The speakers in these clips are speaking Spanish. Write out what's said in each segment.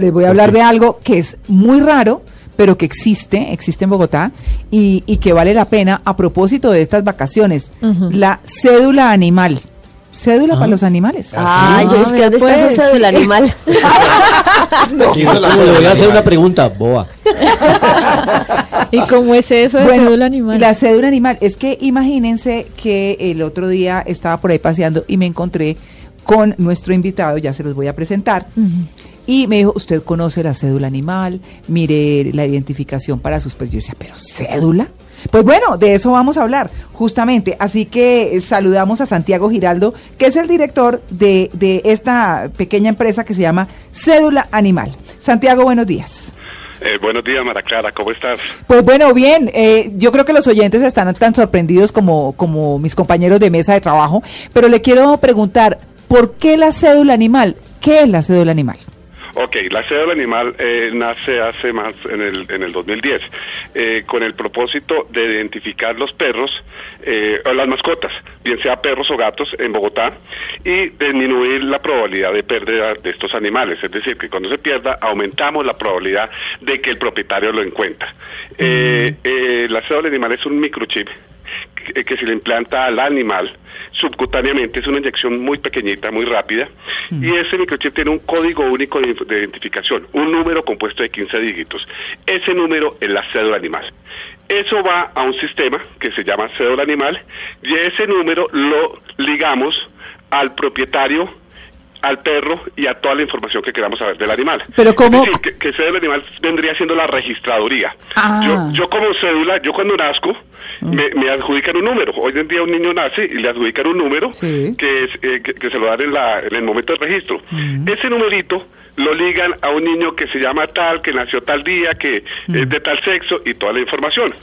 Les voy a hablar de algo que es muy raro, pero que existe, existe en Bogotá y, y que vale la pena a propósito de estas vacaciones. La cédula animal. Cédula para los animales. Ay, yo es que ¿dónde está esa cédula animal? No, le voy a hacer una pregunta, boa. ¿Y cómo es eso de Bueno, cédula animal? La cédula animal. Es que imagínense que el otro día estaba por ahí paseando y me encontré con nuestro invitado, ya se los voy a presentar. Y me dijo, ¿usted conoce la cédula animal? Mire la identificación para sus perros. Yo decía, ¿pero cédula? Pues bueno, de eso vamos a hablar, justamente. Así que saludamos a Santiago Giraldo, que es el director de, de esta pequeña empresa que se llama Cédula Animal. Santiago, buenos días. Eh, buenos días, Mara Clara, ¿cómo estás? Pues bueno, bien, eh, yo creo que los oyentes están tan sorprendidos como, como mis compañeros de mesa de trabajo, pero le quiero preguntar, ¿por qué la cédula animal? ¿Qué es la cédula animal? Ok, la cédula animal eh, nace hace más en el, en el 2010 eh, con el propósito de identificar los perros eh, o las mascotas, bien sea perros o gatos en Bogotá y disminuir la probabilidad de pérdida de estos animales. Es decir, que cuando se pierda aumentamos la probabilidad de que el propietario lo encuentre. Eh, eh, la cédula animal es un microchip que, que se le implanta al animal subcutáneamente, es una inyección muy pequeñita, muy rápida, y ese microchip tiene un código único de, de identificación, un número compuesto de 15 dígitos. Ese número es la cédula animal. Eso va a un sistema que se llama cédula animal y ese número lo ligamos al propietario al perro y a toda la información que queramos saber del animal. Pero ¿cómo? Es decir, que, que cédula animal vendría siendo la registraduría. Ah. Yo, yo como cédula, yo cuando nazco, me, me adjudican un número. Hoy en día un niño nace y le adjudican un número Sí. que, es, eh, que, que se lo dan en, la, en el momento del registro. Ese numerito lo ligan a un niño que se llama tal, que nació tal día, que es de tal sexo y toda la información.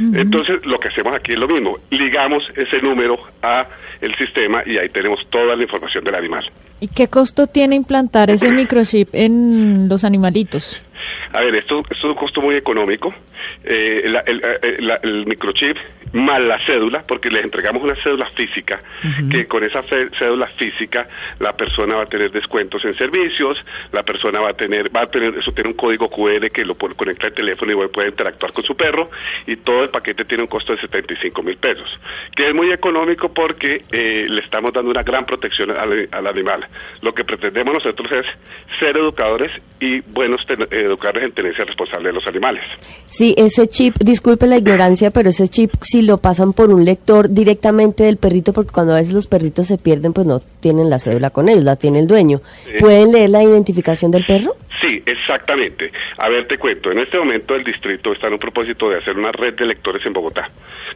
Entonces, lo que hacemos aquí es lo mismo, ligamos ese número a el sistema y ahí tenemos toda la información del animal. ¿Y qué costo tiene implantar ese microchip en los animalitos? A ver, esto, esto es un costo muy económico. Eh, la- el, eh, la- el microchip más la cédula, porque les entregamos una cédula física, que con esa cé- cédula física la persona va a tener descuentos en servicios, la persona va a tener, va a tener, eso tiene un código QR que lo puede conectar al teléfono y puede interactuar con su perro, y todo el paquete tiene un costo de 75 mil pesos, que es muy económico porque eh, le estamos dando una gran protección al, al animal. Lo que pretendemos nosotros es ser educadores y buenos ten- educadores en tenencia responsable de los animales. Sí, ese chip, disculpe la ignorancia, pero ese chip si lo pasan por un lector directamente del perrito, porque cuando a veces los perritos se pierden, pues no tienen la cédula con ellos, la tiene el dueño. Sí. ¿Pueden leer la identificación del perro? Sí, exactamente. A ver, te cuento. En este momento el distrito está en un propósito de hacer una red de lectores en Bogotá.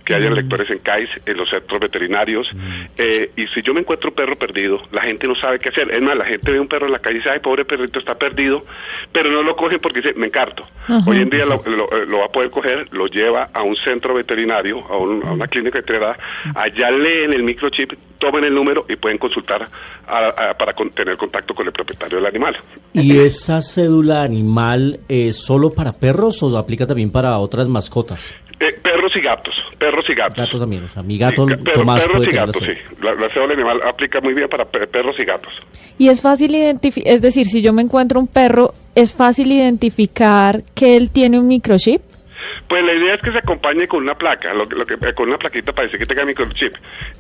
Que haya lectores en CAIS, en los centros veterinarios. Eh, y si yo me encuentro un perro perdido, la gente no sabe qué hacer. Es más, la gente ve un perro en la calle y dice, ay, pobre perrito, está perdido. Pero no lo cogen porque dice, me encarto. Ajá. Hoy en día lo, lo- eh, lo va a poder coger, lo lleva a un centro veterinario, a, un- a una clínica veterinaria. Allá leen el microchip, toman el número y pueden consultar a- a- para con- tener contacto con el propietario del animal. ¿Y esa cédula animal es solo para perros o aplica también para otras mascotas? Eh, perros y gatos, perros y gatos. Gatos también, o sea, mi gato Sí, per- Tomás perros puede y gatos, la sí. La, la cédula animal aplica muy bien para pe- perros y gatos. Y es fácil identificar, es decir, si yo me encuentro un perro, ¿es fácil identificar que él tiene un microchip? Pues la idea es que se acompañe con una placa, lo, que- lo que, eh, con una plaquita para decir que tenga microchip.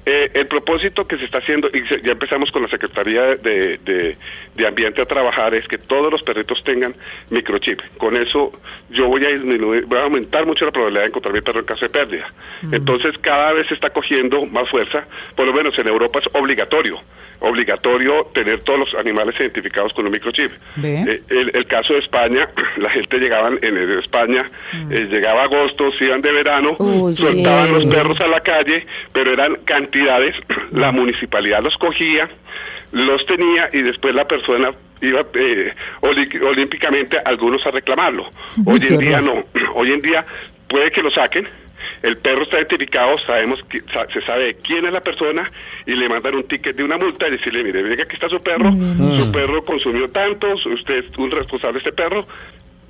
Eh, el propósito que se está haciendo, y se- ya empezamos con la Secretaría de, de- de Ambiente a trabajar, es que todos los perritos tengan microchip. Con eso yo voy a disminuir, voy a aumentar mucho la probabilidad de encontrar mi perro en caso de pérdida. Entonces cada vez se está cogiendo más fuerza, por lo menos en Europa es obligatorio, obligatorio tener todos los animales identificados con un microchip. Eh, el, el caso de España, la gente llegaba en, en España, eh, llegaba agosto, se iban de verano, Uy, soltaban sí. los perros a la calle, pero eran cantidades, la municipalidad los cogía, los tenía y después la persona iba eh, olímpicamente algunos a reclamarlo. Hoy en día no, hoy en día puede que lo saquen, el perro está identificado, sabemos que sa- se sabe quién es la persona y le mandan un ticket de una multa y decirle, mire, venga, aquí está su perro, su perro consumió tanto, usted es un responsable de este perro,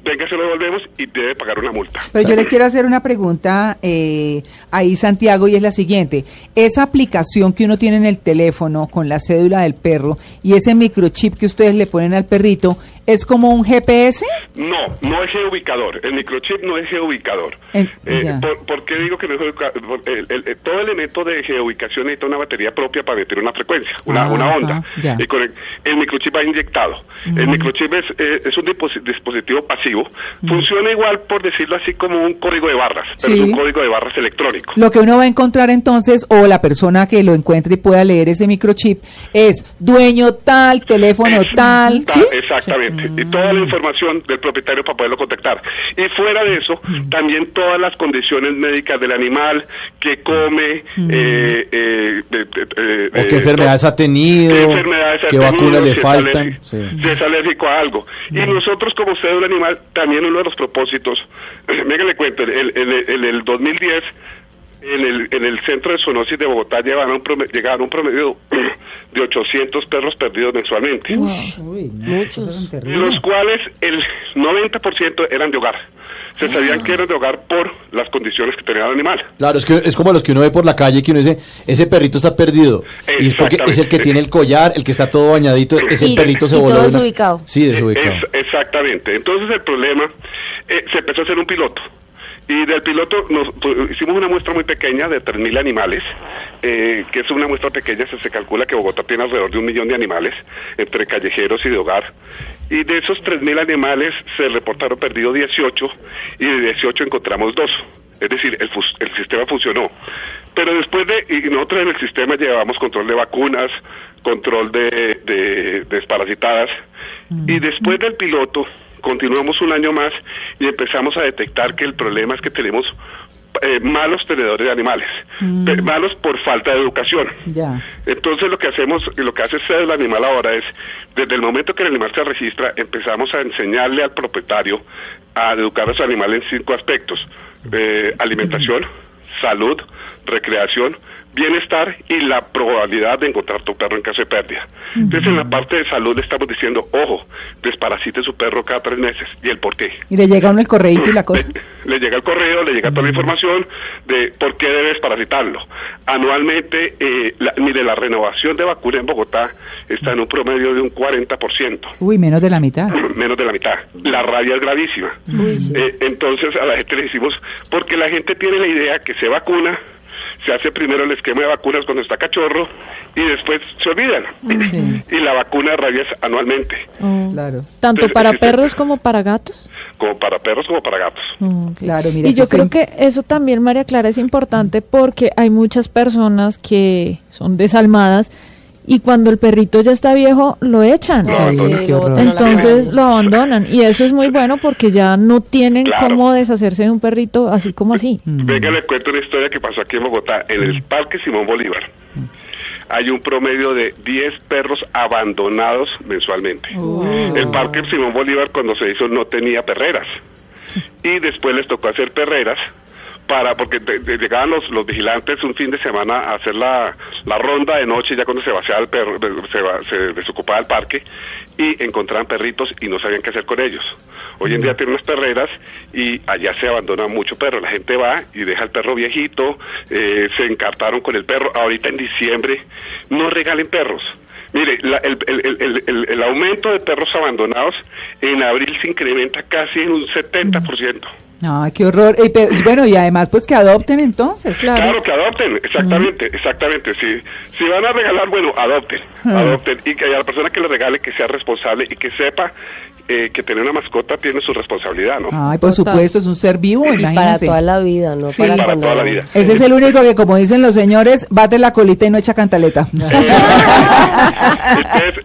venga, se lo devolvemos y debe pagar una multa. Pero yo le quiero hacer una pregunta eh, ahí, Santiago, y es la siguiente. Esa aplicación que uno tiene en el teléfono con la cédula del perro y ese microchip que ustedes le ponen al perrito, es como un GPS. No, no es geoubicador. El microchip no es geoubicador. Eh, por, ¿por qué digo que no es geoubica- por- el- el- el- todo elemento de geoubicación necesita una batería propia para meter una frecuencia, una, Ah, una onda. ah. Y con el, microchip va inyectado. El microchip es, eh, es un disposi- dispositivo pasivo. Funciona igual, por decirlo así, como un código de barras, pero Sí. es un código de barras electrónico. Lo que uno va a encontrar entonces, o la persona que lo encuentre y pueda leer ese microchip, es dueño tal, teléfono Es- tal, ta- ¿sí? Exactamente. Toda la información del propietario para poderlo contactar. Y fuera de eso, también todas las condiciones médicas del animal, que come, eh, eh, de- de- eh, O qué eh, enfermedades ha tenido, qué enfermedades ha qué tenido, vacunas le si es faltan. alérgico- Sí. si es alérgico a algo. Y nosotros como cédula animal, también uno de los propósitos, venga le cuento, en el, en el- en el 2010, en el, en el centro de zoonosis de Bogotá llegaban un promedio, llegaban un promedio de 800 perros perdidos mensualmente, Uy, de terrible. los cuales el 90% eran de hogar. Se sabían que eran de hogar por las condiciones que tenía el animal. Claro, es que es como los que uno ve por la calle que uno dice, ese perrito está perdido. Y es porque es el que tiene el collar, el que está todo bañadito, ese Y- perrito se y voló. todo una- desubicado. Sí, desubicado. Es- exactamente. Entonces el problema, eh, se empezó a hacer un piloto. Y del piloto nos, tu- hicimos una muestra muy pequeña de 3.000 animales, eh, que es una muestra pequeña, se, se calcula que Bogotá tiene alrededor de un millón de animales, entre callejeros y de hogar. Y de esos 3.000 animales se reportaron perdidos 18 y de 18 encontramos dos. Es decir, el, el sistema funcionó. Pero después de, y nosotros en el sistema llevábamos control de vacunas, control de, de desparasitadas, y después del piloto continuamos un año más y empezamos a detectar que el problema es que tenemos eh, malos tenedores de animales, Pe- malos por falta de educación. Entonces lo que hacemos, y lo que hace el animal ahora es, desde el momento que el animal se registra, empezamos a enseñarle al propietario a educar a su animal en cinco aspectos. Eh, alimentación, salud, recreación, bienestar y la probabilidad de encontrar tu perro en caso de pérdida. Entonces en la parte de salud le estamos diciendo, ojo, desparasite su perro cada tres meses. ¿Y el por qué? Y le llega uno el correíto y la cosa. Le, le llega el correo, le llega toda la información de por qué debes parasitarlo. Anualmente, eh, la, mire, la renovación de vacuna en Bogotá está en un promedio de un 40%, Uy, menos de la mitad. menos de la mitad. La rabia es gravísima. Eh, entonces a la gente le decimos, porque la gente tiene la idea que se vacuna, se hace primero el esquema de vacunas cuando está cachorro y después se olvidan. Sí. Y la vacuna de rabia es anualmente, Oh. Claro. Tanto Entonces, para existe- perros como para gatos. como para perros como para gatos. Ok. Claro, mira, y yo creo que eso también, María Clara, es importante porque hay muchas personas que son desalmadas y cuando el perrito ya está viejo, lo echan. Lo Sí. Entonces lo abandonan y eso es muy bueno porque ya no tienen Claro. cómo deshacerse de un perrito así como así. Venga, le cuento una historia que pasó aquí en Bogotá, en el Parque Simón Bolívar. Hay un promedio de 10 perros abandonados mensualmente. El Parque Simón Bolívar cuando se hizo no tenía perreras. Y después les tocó hacer perreras para porque llegaban los, los vigilantes un fin de semana a hacer la, la ronda de noche ya cuando se vaciaba el perro, se, va- se desocupaba el parque y encontraban perritos y no sabían qué hacer con ellos. Hoy en día tienen unas perreras y allá se abandona mucho perro. La gente va y deja el perro viejito, eh, se encartaron con el perro. Ahorita en diciembre no regalen perros. Mire, la- el, el- el- el- el- el aumento de perros abandonados en abril se incrementa casi en un 70%. Ay, qué horror. Y, pe- y bueno, y además, pues que adopten entonces. Claro. Claro que adopten, exactamente, exactamente. Si, si van a regalar, bueno, adopten, adopten. Y que a la persona que le regale que sea responsable y que sepa eh, que tener una mascota tiene su responsabilidad, ¿no? Ay, por Total. supuesto, es un ser vivo, Y para toda la vida, no Sí. para, toda la vida. Ese es el único que, como dicen los señores, bate la colita y no echa cantaleta. Entonces,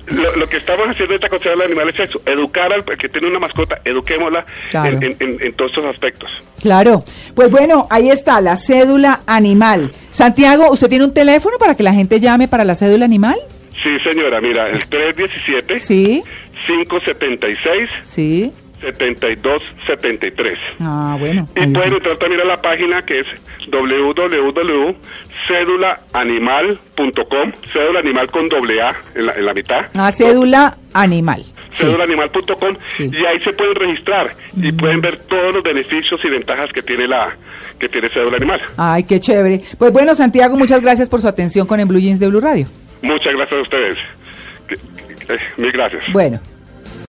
lo, lo que estamos haciendo en esta Consejo del Animal es eso, educar al que tiene una mascota, eduquémosla Claro. en, en- en- en todos estos aspectos. Claro. Pues bueno, ahí está, la cédula animal. Santiago, ¿usted tiene un teléfono para que la gente llame para la cédula animal? Sí, señora, mira, el 317 Sí, 576 sí. 7273. Ah, bueno. Y pueden sí. entrar también a la página que es www.cédulaanimal.com, cédula animal con doble A en la, en la mitad. Ah, cédula animal. Cédulaanimal.com Sí. y ahí se pueden registrar y pueden ver todos los beneficios y ventajas que tiene la que tiene cédula animal. Ay, qué chévere. Pues bueno, Santiago, muchas gracias por su atención con En Blue Jeans de Blue Radio. Muchas gracias a ustedes. Eh, mil gracias. Bueno.